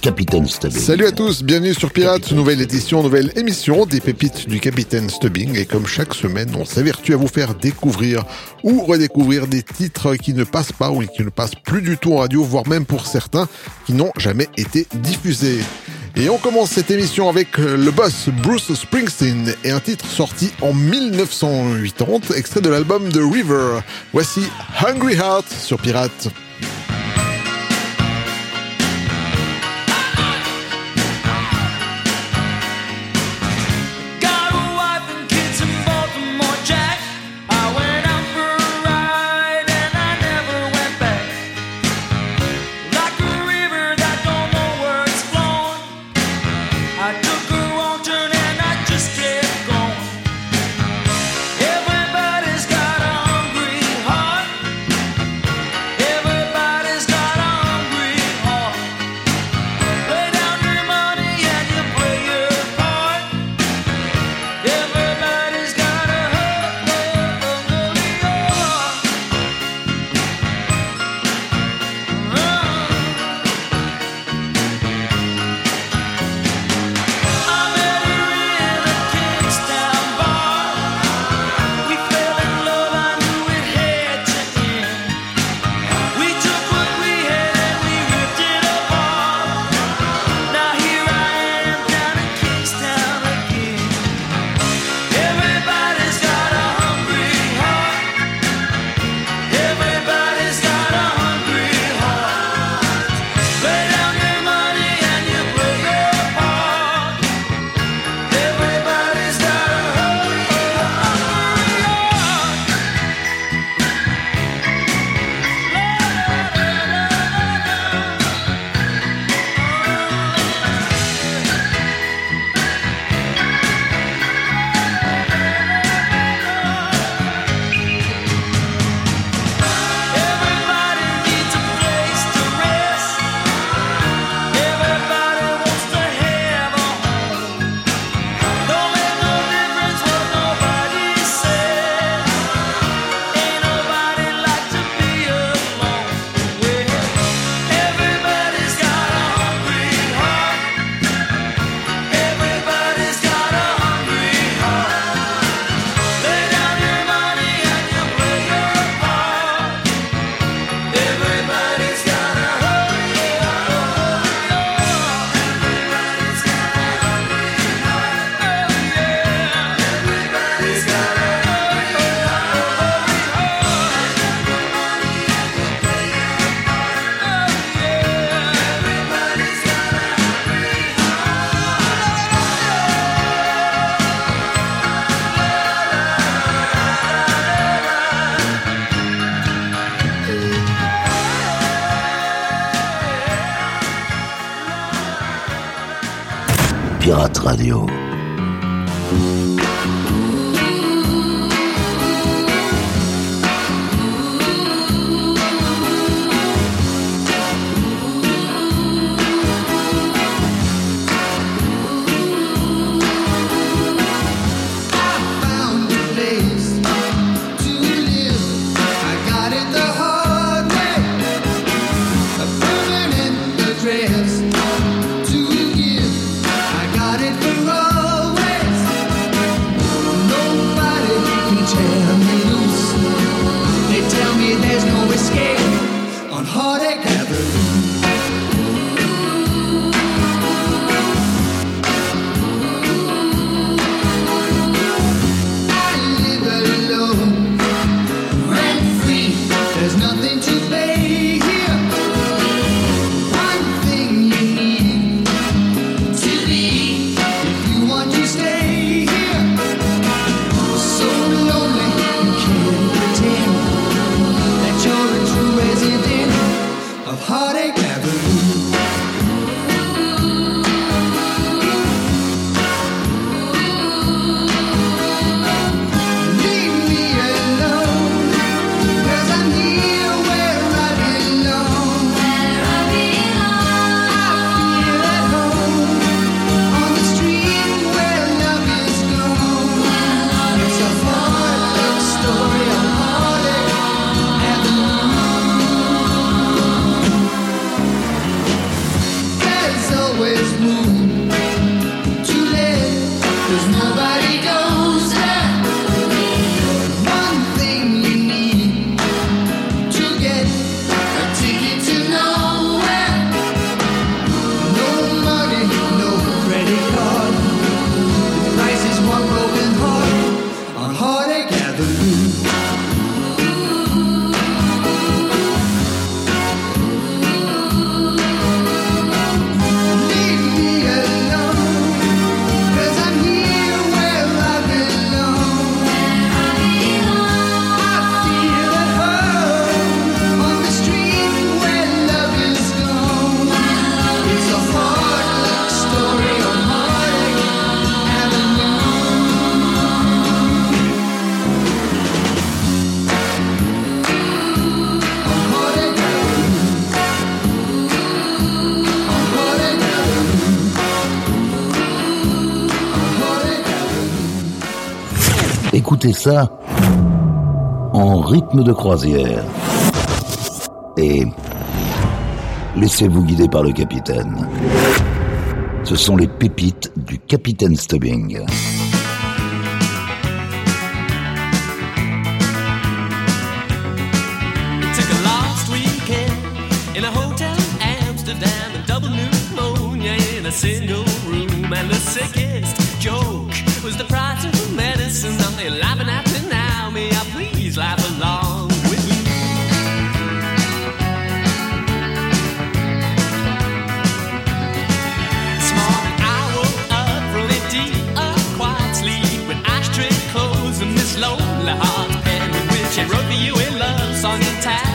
Capitaine Stubbing. Salut à tous, bienvenue sur Pirates, Capitaine nouvelle édition, nouvelle émission des pépites du Capitaine Stubbing. Et comme chaque semaine, on s'avertit à vous faire découvrir ou redécouvrir des titres qui ne passent pas ou qui ne passent plus du tout en radio, voire même pour certains qui n'ont jamais été diffusés. Et on commence cette émission avec euh, le boss Bruce Springsteen et un titre sorti en 1980, extrait de l'album The River. Voici Hungry Heart sur Pirates. ça en rythme de croisière. Et laissez-vous guider par le capitaine. Ce sont les pépites du capitaine Stubbing. single room and the sickest. on the tap.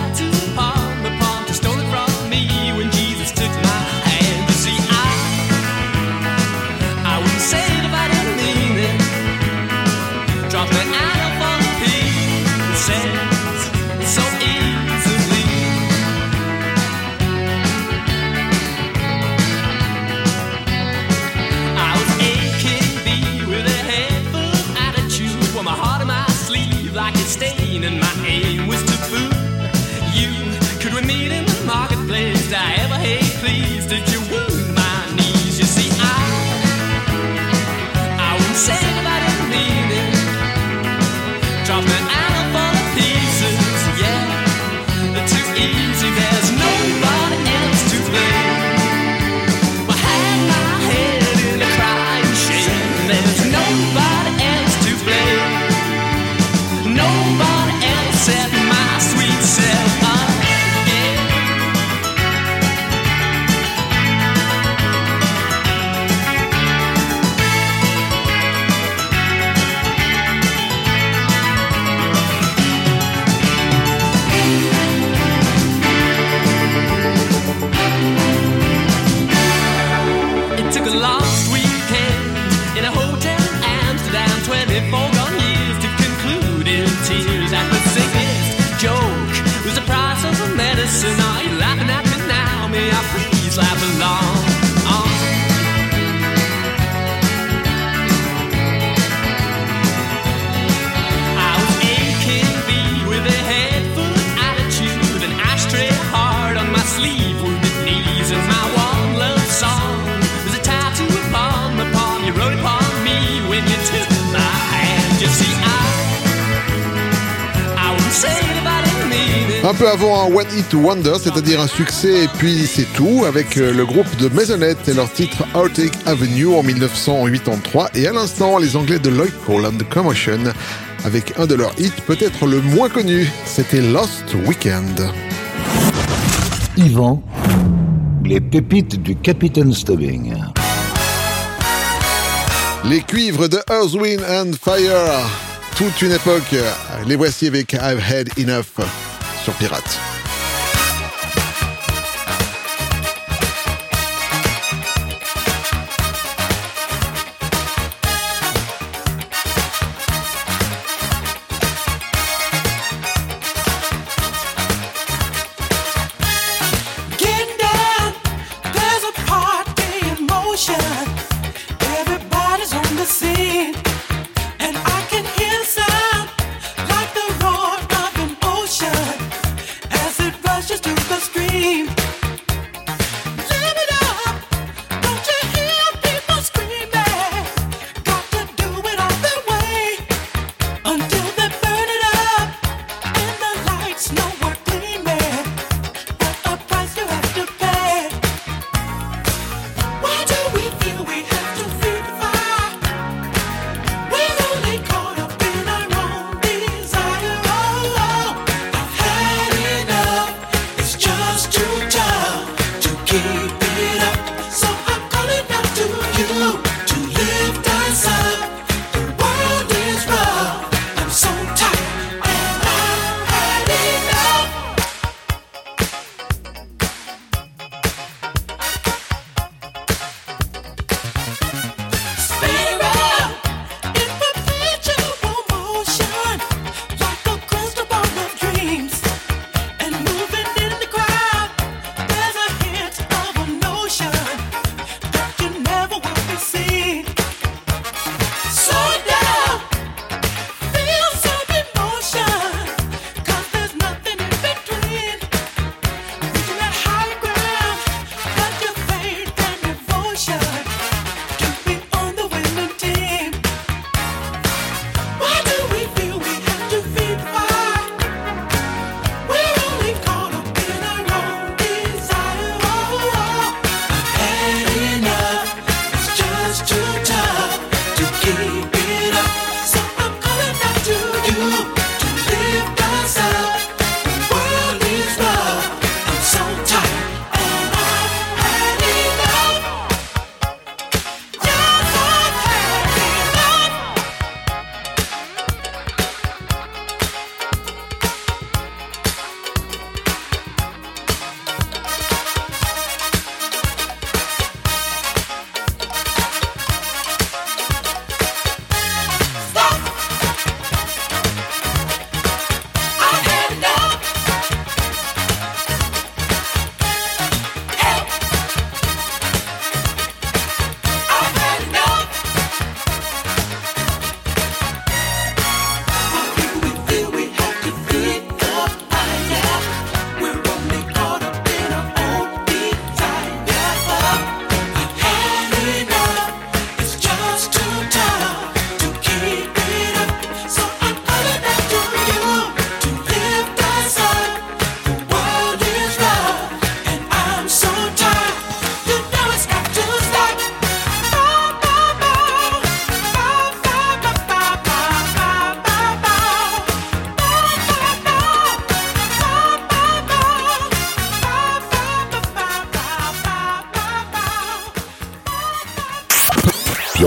To Wonder, c'est-à-dire un succès et puis c'est tout, avec euh, le groupe de Maisonette et leur titre Outtake Avenue en 1983. Et à l'instant, les Anglais de Lloyd Cole and the Commotion, avec un de leurs hits peut-être le moins connu, c'était Lost Weekend. Yvan, les pépites du Capitaine Stubbing. Les cuivres de Earth, Wind and Fire toute une époque. Les voici avec I've Had Enough sur Pirate.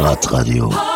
Radio.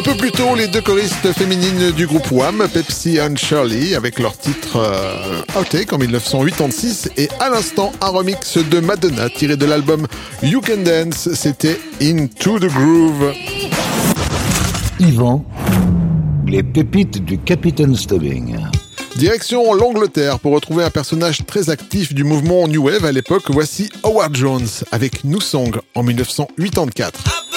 Un peu plus tôt, les deux choristes féminines du groupe Wham, Pepsi and Shirley, avec leur titre euh, Outtake en 1986, et à l'instant, un remix de Madonna tiré de l'album You Can Dance, c'était Into the Groove. Yvan, les pépites du Capitaine Stubbing. Direction l'Angleterre pour retrouver un personnage très actif du mouvement New Wave à l'époque. Voici Howard Jones avec New Song en 1984.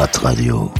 Radio.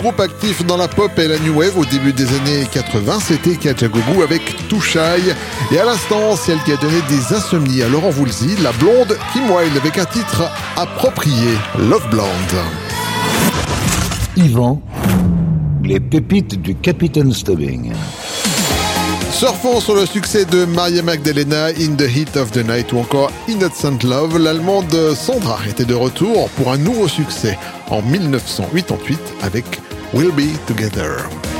Groupe actif dans la pop et la new wave au début des années 80, c'était Kajagougou avec Touchaille. Et à l'instant, celle qui a donné des insomnies à Laurent Voulzy, la blonde Kim Wilde avec un titre approprié, Love Blonde. Yvan, les pépites du Capitaine Stubbing. Surfons sur le succès de Maria Magdalena, In the Heat of the Night ou encore Innocent Love, l'allemande Sandra était de retour pour un nouveau succès en 1988 avec We'll Be Together.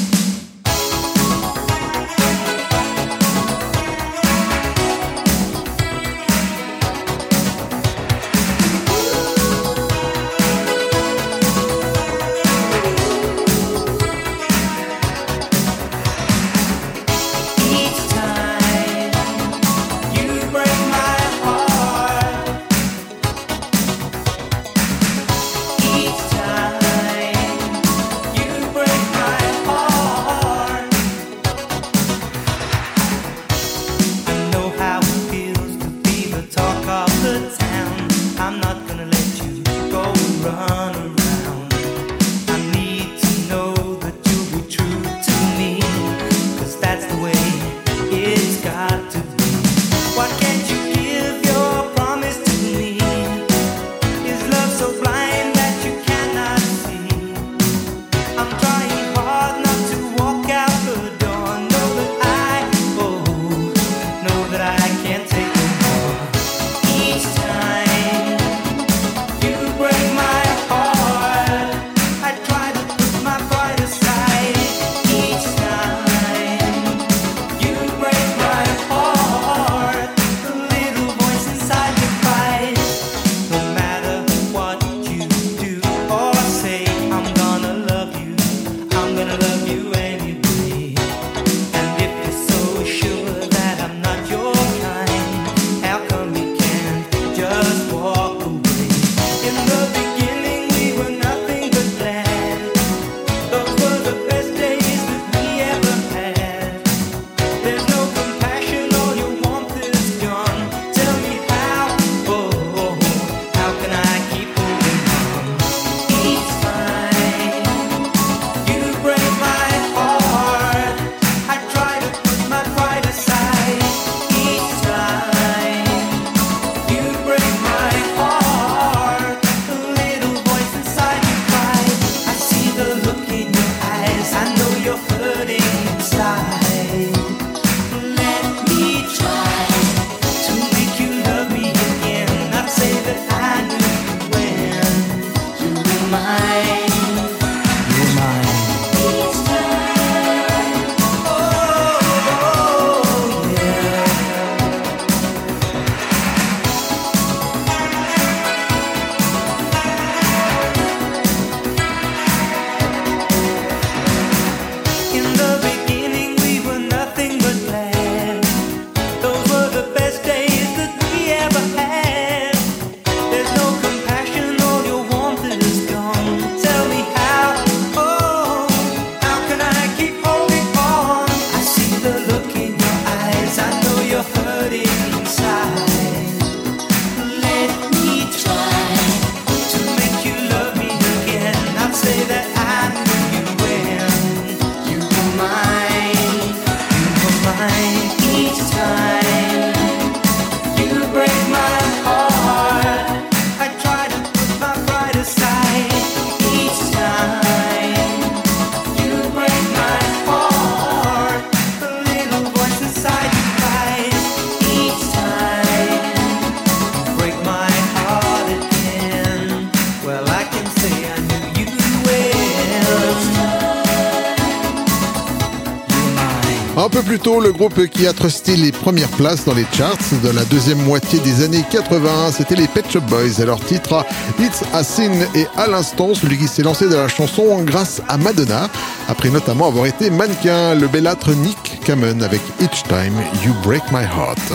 Le groupe qui a trusté les premières places dans les charts de la deuxième moitié des années 80, c'était les Pet Shop Boys et leur titre It's a Sin et à l'instant celui qui s'est lancé dans la chanson grâce à Madonna, après notamment avoir été mannequin, le bellâtre Nick Kamen avec Each Time You Break My Heart.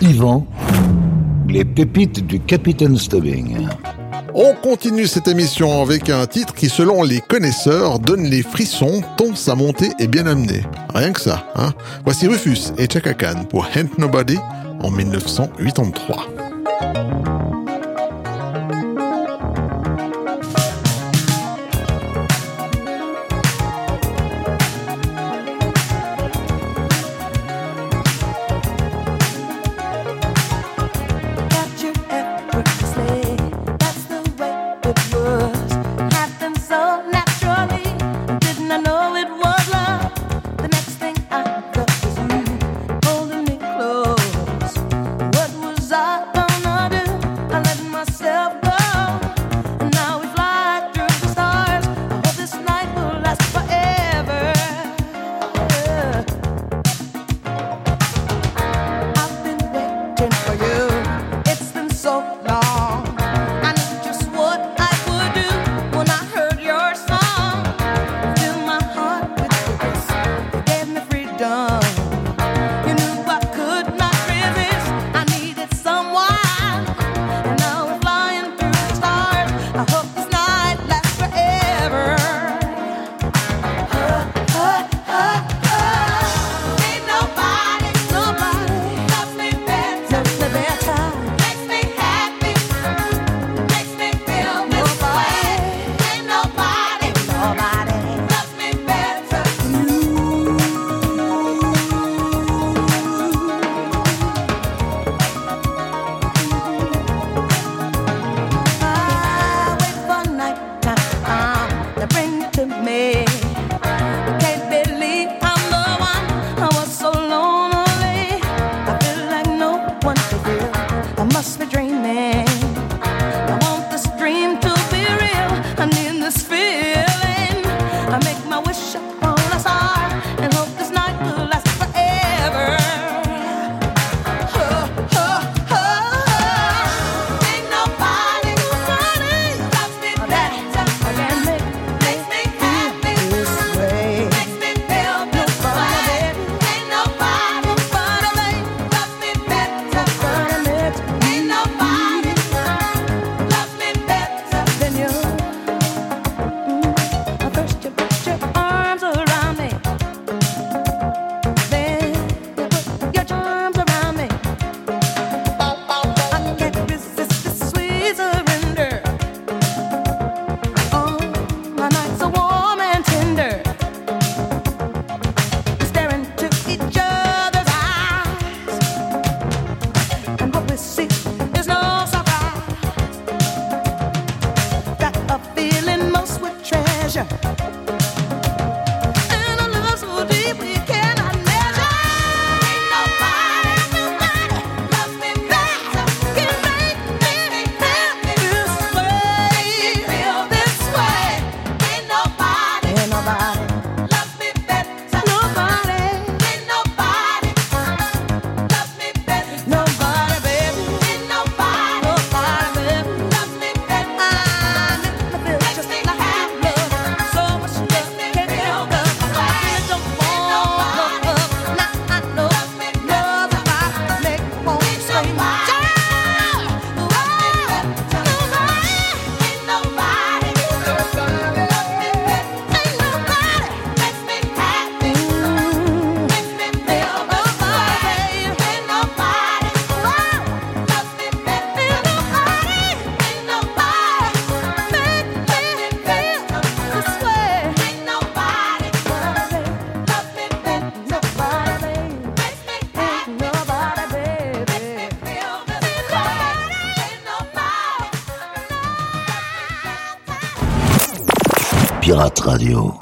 Yvan, les pépites du Capitaine Stubbing. On continue cette émission avec un titre qui, selon les connaisseurs, donne les frissons tant sa montée est bien amenée. Que ça, hein Voici Rufus et Chaka Khan pour Ain't Nobody en 1983. Radio.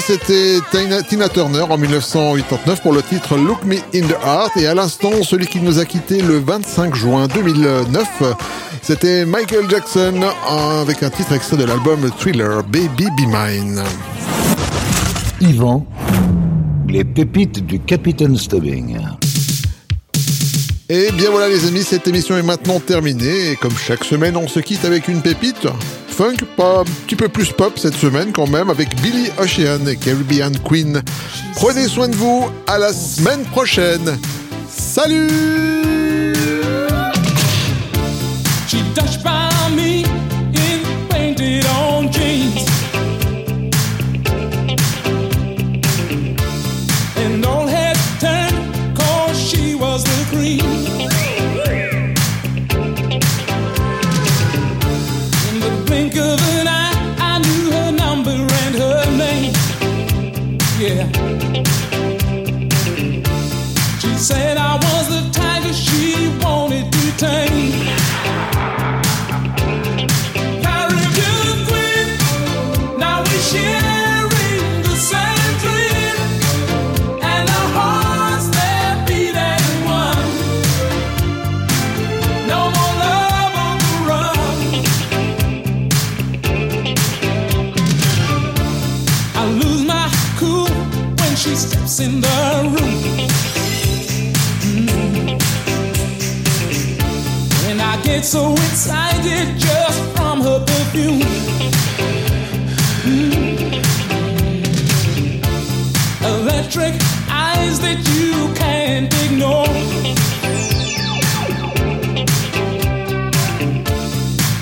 C'était Tina, Tina Turner en 1989 pour le titre Look Me in the Heart. Et à l'instant, celui qui nous a quitté le 25 juin 2009, c'était Michael Jackson avec un titre extrait de l'album Thriller, Baby Be Mine. Yvan, les pépites du Capitaine Stubbing. Et bien voilà les amis, cette émission est maintenant terminée. Et comme chaque semaine, on se quitte avec une pépite. Funk, pas un petit peu plus pop cette semaine quand même, avec Billy Ocean et Caribbean Queen. Prenez soin de vous, à la semaine prochaine. Salut get so excited just from her perfume. Mm. Electric eyes that you can't ignore.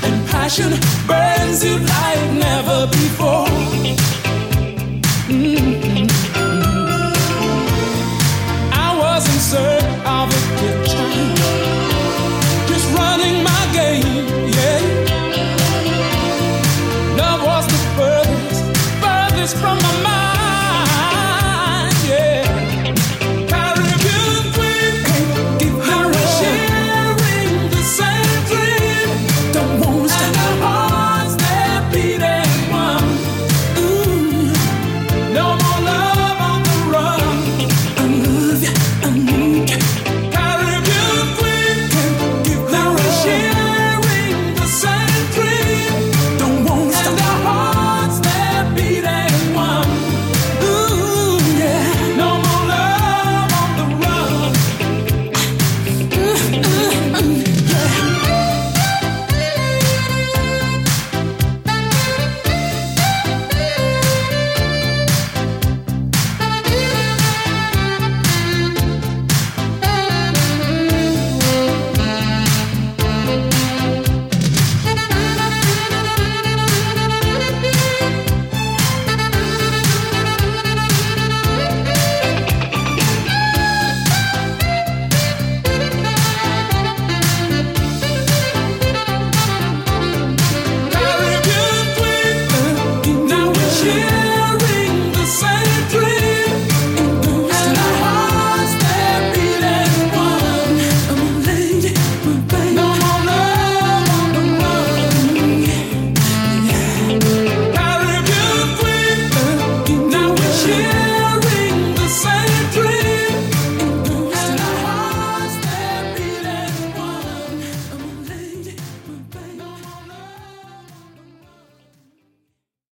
And passion burns you like never before.